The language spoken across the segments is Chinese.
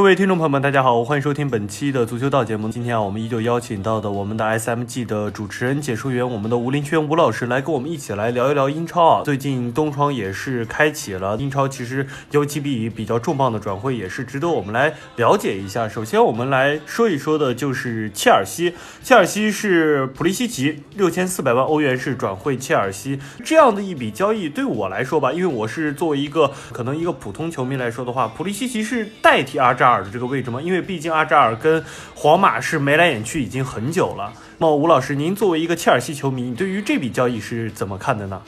各位听众朋友们，大家好，欢迎收听本期的足球道节目。今天啊，我们依旧邀请到的我们的 SMG 的主持人、解说员，我们的吴林轩吴老师来跟我们一起来聊一聊英超啊。最近东窗也是开启了，英超其实有几笔比较重磅的转会，也是值得我们来了解一下。首先，我们来说一说的就是切尔西。切尔西是普利西奇六千四百万欧元是转会切尔西这样的一笔交易，对我来说吧，因为我是作为一个可能一个普通球迷来说的话，普利西奇是代替阿扎尔的这个位置吗？因为毕竟阿扎尔跟皇马是眉来眼去已经很久了。那么吴老师，您作为一个切尔西球迷，你对于这笔交易是怎么看的呢？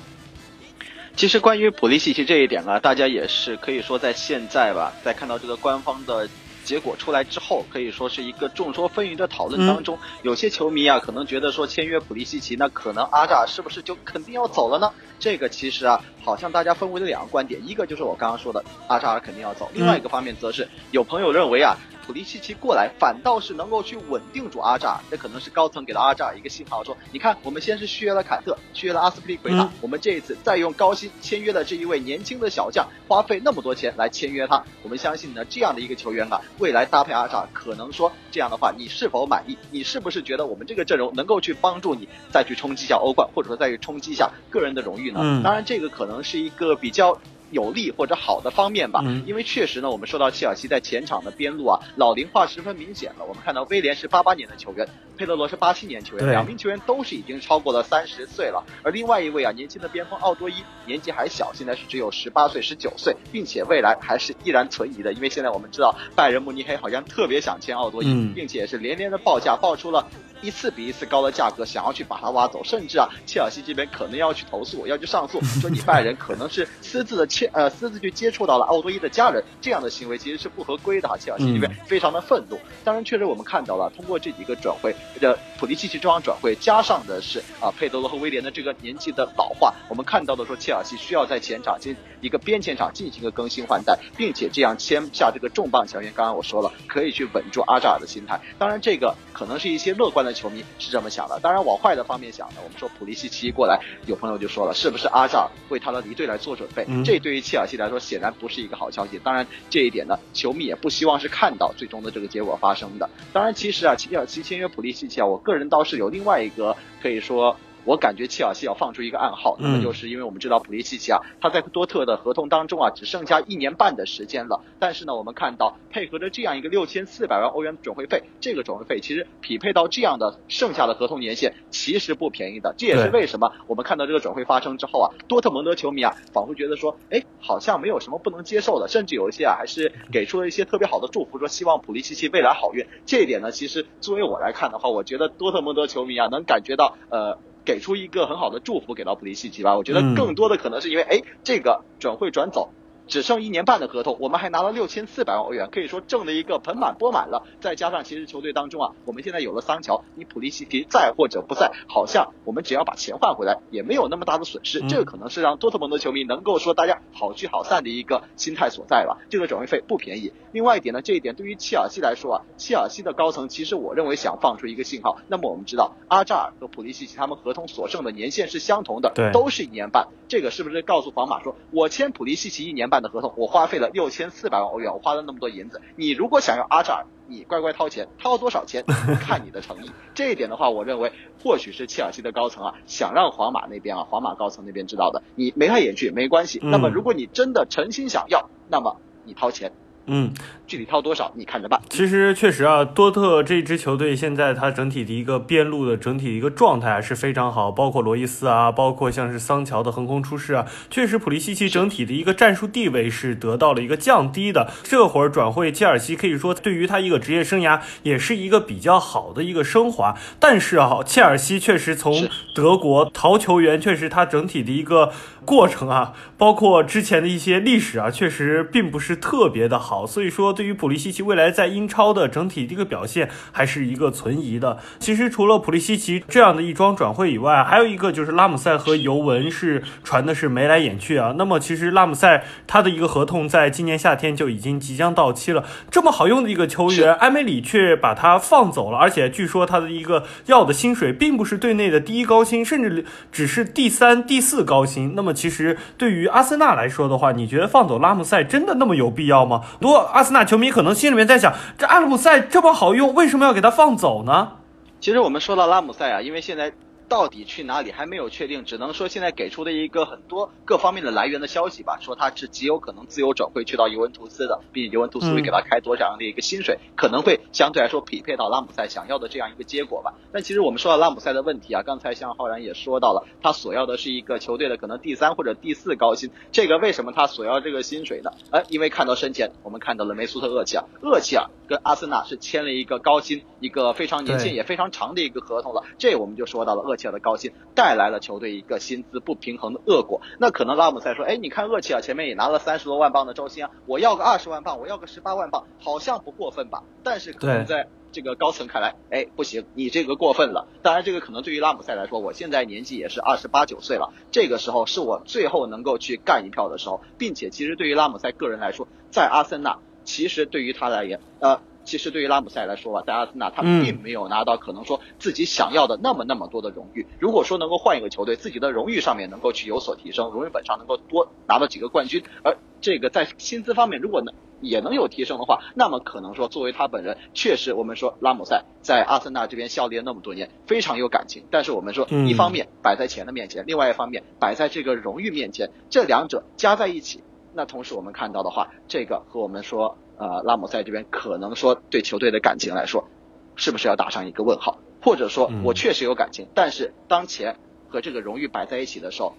其实关于普利西奇这一点啊，大家也是可以说在现在吧，在看到这个官方的结果出来之后，可以说是一个众说纷纭的讨论当中，有些球迷啊可能觉得说签约普利西奇，那可能阿扎尔是不是就肯定要走了呢？这个其实啊，好像大家分为了两个观点，一个就是我刚刚说的阿扎尔肯定要走，另外一个方面则是有朋友认为啊。普利西奇过来，反倒是能够去稳定住阿扎尔，这可能是高层给了阿扎尔一个信号，说你看，我们先是续约了坎特，续约了阿斯皮利奎塔，我们这一次再用高薪签约了这一位年轻的小将，花费那么多钱来签约他，我们相信呢，这样的一个球员啊，未来搭配阿扎尔，可能说这样的话，你是否满意？你是不是觉得我们这个阵容能够去帮助你再去冲击一下欧冠，或者说再去冲击一下个人的荣誉呢？当然，这个可能是一个比较。有利或者好的方面吧，因为确实呢，我们说到切尔西在前场的边路啊，老龄化十分明显了。我们看到威廉是八八年的球员，佩德罗是八七年球员，两名球员都是已经超过了三十岁了。而另外一位啊，年轻的边锋奥多伊年纪还小，现在是只有十八岁、十九岁，并且未来还是依然存疑的。因为现在我们知道拜仁慕尼黑好像特别想签奥多伊，并且是连连的报价，报出了。一次比一次高的价格，想要去把他挖走，甚至啊，切尔西这边可能要去投诉，要去上诉，说你拜仁可能是私自的切呃私自去接触到了奥多伊的家人，这样的行为其实是不合规的哈。切尔西这边非常的愤怒。当然，确实我们看到了，通过这几个转会的普利西奇这场转会，加上的是啊佩德罗和威廉的这个年纪的老化，我们看到的说切尔西需要在前场进一个边前场进行一个更新换代，并且这样签下这个重磅球员。刚刚我说了，可以去稳住阿扎尔的心态。当然，这个可能是一些乐观的。球迷是这么想的，当然往坏的方面想呢，我们说普利西奇过来，有朋友就说了，是不是阿扎尔为他的离队来做准备？这对于切尔西来说显然不是一个好消息。当然这一点呢，球迷也不希望是看到最终的这个结果发生的。当然，其实啊，切尔西签约普利西奇啊，我个人倒是有另外一个可以说。我感觉切尔西要放出一个暗号，那么就是因为我们知道普利西奇啊，他在多特的合同当中啊，只剩下一年半的时间了。但是呢，我们看到配合着这样一个六千四百万欧元转会费，这个转会费其实匹配到这样的剩下的合同年限，其实不便宜的。这也是为什么我们看到这个转会发生之后啊，多特蒙德球迷啊，仿佛觉得说，哎，好像没有什么不能接受的，甚至有一些啊，还是给出了一些特别好的祝福，说希望普利西奇未来好运。这一点呢，其实作为我来看的话，我觉得多特蒙德球迷啊，能感觉到呃。给出一个很好的祝福给到普利西奇吧，我觉得更多的可能是因为，哎，这个转会转走。只剩一年半的合同，我们还拿了六千四百万欧元，可以说挣了一个盆满钵满了。再加上其实球队当中啊，我们现在有了桑乔，你普利西奇在或者不在，好像我们只要把钱换回来，也没有那么大的损失。这个可能是让多特蒙德球迷能够说大家好聚好散的一个心态所在吧。这个转会费不便宜。另外一点呢，这一点对于切尔西来说啊，切尔西的高层其实我认为想放出一个信号。那么我们知道阿扎尔和普利西奇他们合同所剩的年限是相同的，都是一年半。这个是不是告诉皇马说，我签普利西奇一年半的合同，我花费了六千四百万欧元，我花了那么多银子。你如果想要阿扎尔，你乖乖掏钱，掏多少钱 看你的诚意。这一点的话，我认为或许是切尔西的高层啊，想让皇马那边啊，皇马高层那边知道的。你眉来眼去没关系。那么如果你真的诚心想要，那么你掏钱。嗯，具体掏多少你看着办。其实确实啊，多特这支球队现在它整体的一个边路的整体的一个状态是非常好，包括罗伊斯啊，包括像是桑乔的横空出世啊，确实普利西奇整体的一个战术地位是得到了一个降低的。这会儿转会切尔西，可以说对于他一个职业生涯也是一个比较好的一个升华。但是啊，切尔西确实从德国淘球员，确实他整体的一个过程啊，包括之前的一些历史啊，确实并不是特别的好。所以说，对于普利西奇未来在英超的整体这个表现，还是一个存疑的。其实除了普利西奇这样的一桩转会以外，还有一个就是拉姆塞和尤文是传的是眉来眼去啊。那么其实拉姆塞他的一个合同在今年夏天就已经即将到期了，这么好用的一个球员，埃梅里却把他放走了，而且据说他的一个要的薪水并不是队内的第一高薪，甚至只是第三、第四高薪。那么其实对于阿森纳来说的话，你觉得放走拉姆塞真的那么有必要吗？如果阿森纳球迷可能心里面在想，这阿姆塞这么好用，为什么要给他放走呢？其实我们说到拉姆塞啊，因为现在。到底去哪里还没有确定，只能说现在给出的一个很多各方面的来源的消息吧，说他是极有可能自由转会去到尤文图斯的，并且尤文图斯会给他开多少样的一个薪水，可能会相对来说匹配到拉姆塞想要的这样一个结果吧。但其实我们说到拉姆塞的问题啊，刚才像浩然也说到了，他索要的是一个球队的可能第三或者第四高薪，这个为什么他索要这个薪水呢？哎，因为看到身前我们看到了梅苏特厄齐尔，厄齐尔跟阿森纳是签了一个高薪，一个非常年轻也非常长的一个合同了，这我们就说到了厄的高薪。带来了球队一个薪资不平衡的恶果。那可能拉姆塞说：“哎，你看厄齐尔前面也拿了三十多万镑的周薪啊，我要个二十万镑，我要个十八万镑，好像不过分吧？但是可能在这个高层看来，哎，不行，你这个过分了。当然，这个可能对于拉姆塞来说，我现在年纪也是二十八九岁了，这个时候是我最后能够去干一票的时候，并且其实对于拉姆塞个人来说，在阿森纳，其实对于他而言，呃。”其实对于拉姆塞来说吧，在阿森纳他并没有拿到可能说自己想要的那么那么多的荣誉。如果说能够换一个球队，自己的荣誉上面能够去有所提升，荣誉本上能够多拿到几个冠军，而这个在薪资方面如果能也能有提升的话，那么可能说作为他本人，确实我们说拉姆塞在阿森纳这边效力了那么多年，非常有感情。但是我们说一方面摆在钱的面前，另外一方面摆在这个荣誉面前，这两者加在一起，那同时我们看到的话，这个和我们说。呃，拉姆塞这边可能说对球队的感情来说，是不是要打上一个问号？或者说我确实有感情，但是当前和这个荣誉摆在一起的时候，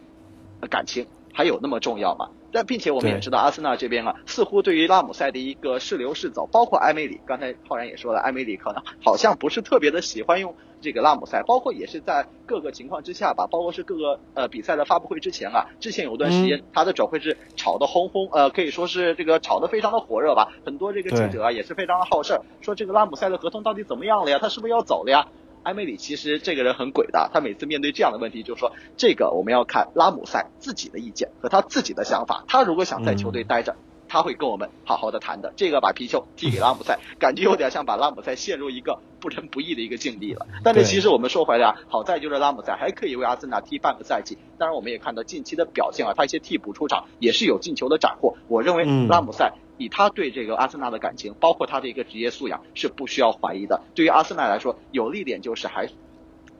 感情还有那么重要吗？但并且我们也知道，阿森纳这边啊，似乎对于拉姆塞的一个是留是走，包括埃梅里，刚才浩然也说了，埃梅里可能好像不是特别的喜欢用这个拉姆塞，包括也是在各个情况之下吧，包括是各个呃比赛的发布会之前啊，之前有段时间他的转会是炒得轰轰，呃可以说是这个炒得非常的火热吧，很多这个记者啊也是非常的好事儿，说这个拉姆塞的合同到底怎么样了呀？他是不是要走了呀？埃梅里其实这个人很鬼的，他每次面对这样的问题，就说这个我们要看拉姆塞自己的意见和他自己的想法。他如果想在球队待着，他会跟我们好好的谈的。这个把皮球踢给拉姆塞，感觉有点像把拉姆塞陷入一个不仁不义的一个境地了。但是其实我们说回来啊，好在就是拉姆塞还可以为阿森纳踢半个赛季。当然我们也看到近期的表现啊，他一些替补出场也是有进球的斩获。我认为拉姆塞。以他对这个阿森纳的感情，包括他的一个职业素养，是不需要怀疑的。对于阿森纳来说，有利点就是还。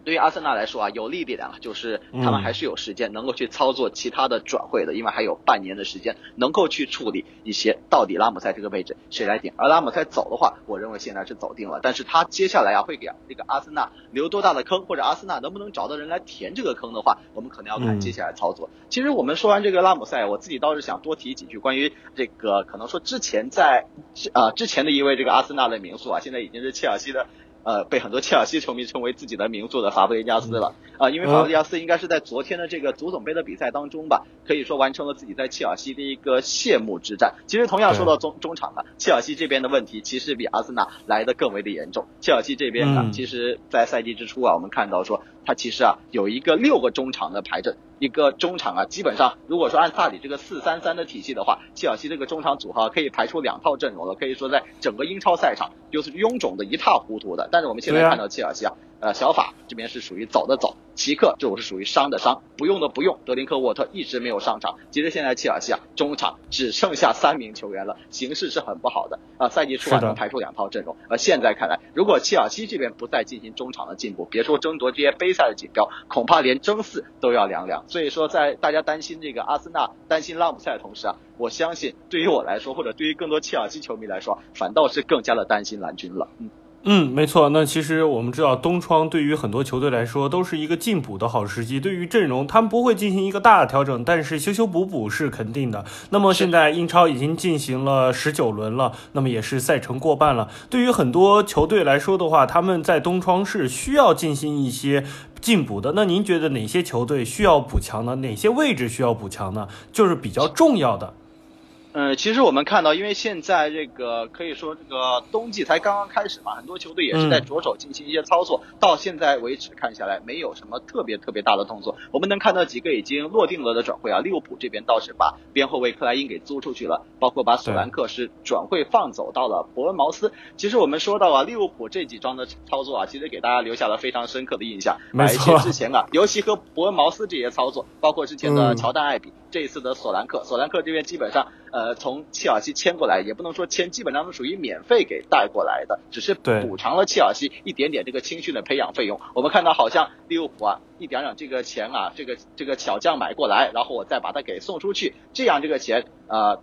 对于阿森纳来说啊，有利点啊，就是他们还是有时间能够去操作其他的转会的，因为还有半年的时间能够去处理一些到底拉姆塞这个位置谁来顶。而拉姆塞走的话，我认为现在是走定了。但是他接下来啊，会给这个阿森纳留多大的坑，或者阿森纳能不能找到人来填这个坑的话，我们可能要看接下来操作。其实我们说完这个拉姆塞，我自己倒是想多提几句关于这个可能说之前在呃之前的一位这个阿森纳的名宿啊，现在已经是切尔西的。呃，被很多切尔西球迷称为自己的名宿的法布雷加斯了啊，因为法布雷加斯应该是在昨天的这个足总杯的比赛当中吧，可以说完成了自己在切尔西的一个谢幕之战。其实同样说到中中场啊，切尔西这边的问题其实比阿森纳来的更为的严重。切尔西这边啊，其实在赛季之初啊，我们看到说。他其实啊有一个六个中场的排阵，一个中场啊基本上如果说按萨里这个四三三的体系的话，切尔西这个中场组合可以排出两套阵容了，可以说在整个英超赛场就是臃肿的一塌糊涂的。但是我们现在看到切尔西啊。呃，小法这边是属于走的走，奇克这种是属于伤的伤，不用的不用。德林克沃特一直没有上场，其实现在切尔西啊，中场只剩下三名球员了，形势是很不好的啊。赛季初啊能排出两套阵容，而现在看来，如果切尔西这边不再进行中场的进步，别说争夺这些杯赛的锦标，恐怕连争四都要凉凉。所以说，在大家担心这个阿森纳、担心拉姆塞的同时啊，我相信对于我来说，或者对于更多切尔西球迷来说，反倒是更加的担心蓝军了。嗯。嗯，没错。那其实我们知道，冬窗对于很多球队来说都是一个进补的好时机。对于阵容，他们不会进行一个大的调整，但是修修补补是肯定的。那么现在英超已经进行了十九轮了，那么也是赛程过半了。对于很多球队来说的话，他们在冬窗是需要进行一些进补的。那您觉得哪些球队需要补强呢？哪些位置需要补强呢？就是比较重要的。呃，其实我们看到，因为现在这个可以说这个冬季才刚刚开始嘛，很多球队也是在着手进行一些操作。到现在为止看下来，没有什么特别特别大的动作。我们能看到几个已经落定了的转会啊，利物浦这边倒是把边后卫克莱因给租出去了，包括把索兰克是转会放走到了伯恩茅斯。其实我们说到啊，利物浦这几桩的操作啊，其实给大家留下了非常深刻的印象。没错。之前啊，尤其和伯恩茅斯这些操作，包括之前的乔丹、艾比，这一次的索兰克，索兰克这边基本上。呃，从切尔西签过来，也不能说签，基本上是属于免费给带过来的，只是补偿了切尔西一点点这个青训的培养费用。我们看到好像利物浦啊，一点点这个钱啊，这个这个小将买过来，然后我再把它给送出去，这样这个钱啊，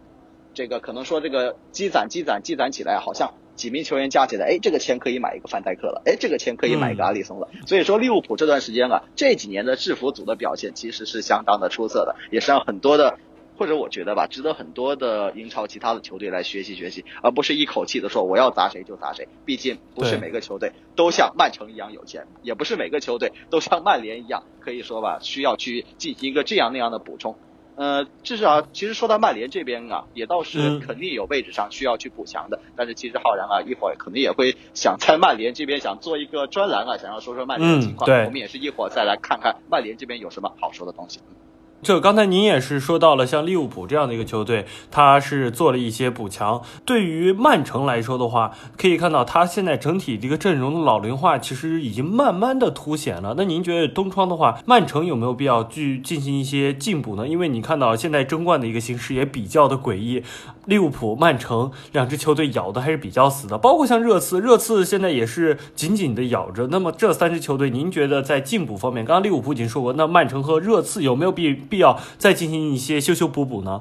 这个可能说这个积攒积攒积攒起来，好像几名球员加起来，哎，这个钱可以买一个范戴克了，哎，这个钱可以买一个阿里松了。所以说利物浦这段时间啊，这几年的制服组的表现其实是相当的出色的，也是让很多的。或者我觉得吧，值得很多的英超其他的球队来学习学习，而不是一口气的说我要砸谁就砸谁。毕竟不是每个球队都像曼城一样有钱，也不是每个球队都像曼联一样，可以说吧，需要去进行一个这样那样的补充。呃，至少其实说到曼联这边啊，也倒是肯定有位置上需要去补强的。但是其实浩然啊，一会儿可能也会想在曼联这边想做一个专栏啊，想要说说曼联的情况。我们也是一会儿再来看看曼联这边有什么好说的东西。就刚才您也是说到了，像利物浦这样的一个球队，他是做了一些补强。对于曼城来说的话，可以看到他现在整体这个阵容的老龄化，其实已经慢慢的凸显了。那您觉得东窗的话，曼城有没有必要去进行一些进补呢？因为你看到现在争冠的一个形势也比较的诡异，利物浦、曼城两支球队咬的还是比较死的，包括像热刺，热刺现在也是紧紧的咬着。那么这三支球队，您觉得在进补方面，刚刚利物浦已经说过，那曼城和热刺有没有必？必要再进行一些修修补补呢？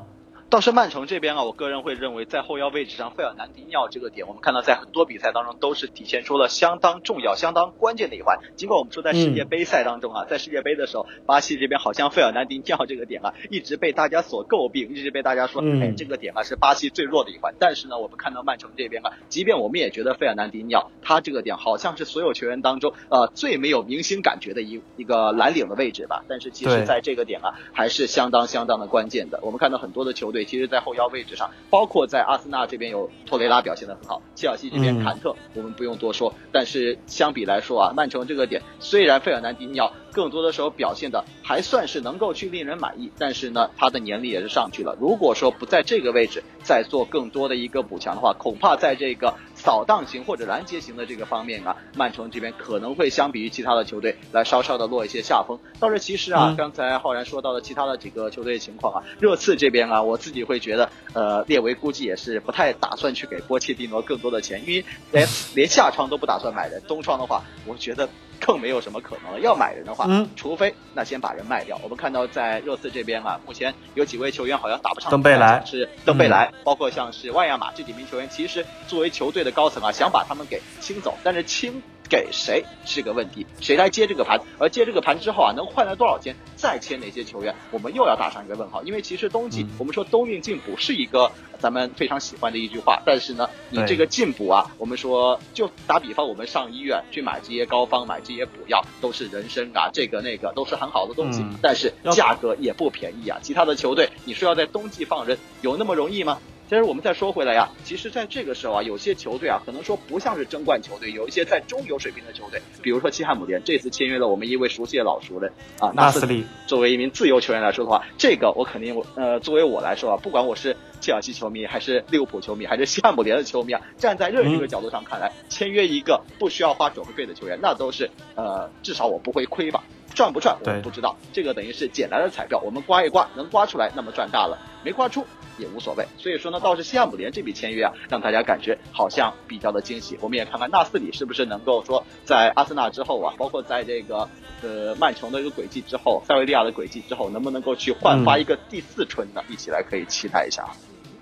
倒是曼城这边啊，我个人会认为在后腰位置上，费尔南迪尼奥这个点，我们看到在很多比赛当中都是体现出了相当重要、相当关键的一环。尽管我们说在世界杯赛当中啊，在世界杯的时候，巴西这边好像费尔南迪尼奥这个点啊，一直被大家所诟病，一直被大家说，哎，这个点啊是巴西最弱的一环。但是呢，我们看到曼城这边啊，即便我们也觉得费尔南迪尼奥他这个点好像是所有球员当中呃最没有明星感觉的一一个蓝领的位置吧，但是其实在这个点啊还是相当相当的关键的。我们看到很多的球队，其实在后腰位。位置上，包括在阿森纳这边有托雷拉表现的很好，切尔西这边坎特我们不用多说，但是相比来说啊，曼城这个点虽然费尔南迪尼奥更多的时候表现的还算是能够去令人满意，但是呢，他的年龄也是上去了。如果说不在这个位置再做更多的一个补强的话，恐怕在这个扫荡型或者拦截型的这个方面啊，曼城这边可能会相比于其他的球队来稍稍的落一些下风。倒是其实啊，刚才浩然说到的其他的几个球队情况啊，热刺这边啊，我自己会觉得。呃，列维估计也是不太打算去给波切蒂诺更多的钱，因为连连下窗都不打算买人，冬窗的话，我觉得更没有什么可能了。要买人的话，嗯，除非那先把人卖掉。我们看到在热刺这边啊，目前有几位球员好像打不上，登贝莱是登贝莱，包括像是万亚马这几名球员，其实作为球队的高层啊，想把他们给清走，但是清。给谁是个问题，谁来接这个盘？而接这个盘之后啊，能换来多少钱？再签哪些球员？我们又要打上一个问号。因为其实冬季我们说冬运进补是一个咱们非常喜欢的一句话，但是呢，你这个进补啊，我们说就打比方，我们上医院去买这些膏方、买这些补药，都是人参啊，这个那个都是很好的东西，但是价格也不便宜啊。其他的球队，你说要在冬季放人，有那么容易吗？其实我们再说回来呀，其实在这个时候啊，有些球队啊，可能说不像是争冠球队，有一些在中游水平的球队，比如说西汉姆联，这次签约了我们一位熟悉的老熟人啊，纳斯里。作为一名自由球员来说的话，这个我肯定我呃，作为我来说啊，不管我是切尔西球迷，还是利物浦球迷，还是西汉姆联的球迷啊，站在任何一个角度上看来，签约一个不需要花转会费的球员，那都是呃，至少我不会亏吧。赚不赚我们不知道，这个等于是捡来的彩票，我们刮一刮，能刮出来那么赚大了，没刮出也无所谓。所以说呢，倒是西汉姆联这笔签约啊，让大家感觉好像比较的惊喜。我们也看看纳斯里是不是能够说在阿森纳之后啊，包括在这个呃曼城的一个轨迹之后，塞维利亚的轨迹之后，能不能够去焕发一个第四春呢？一起来可以期待一下。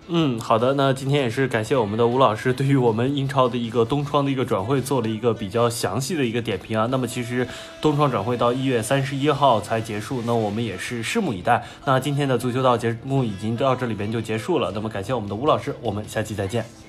嗯，好的，那今天也是感谢我们的吴老师对于我们英超的一个冬窗的一个转会做了一个比较详细的一个点评啊。那么其实冬窗转会到一月三十一号才结束，那我们也是拭目以待。那今天的足球道节目已经到这里边就结束了，那么感谢我们的吴老师，我们下期再见。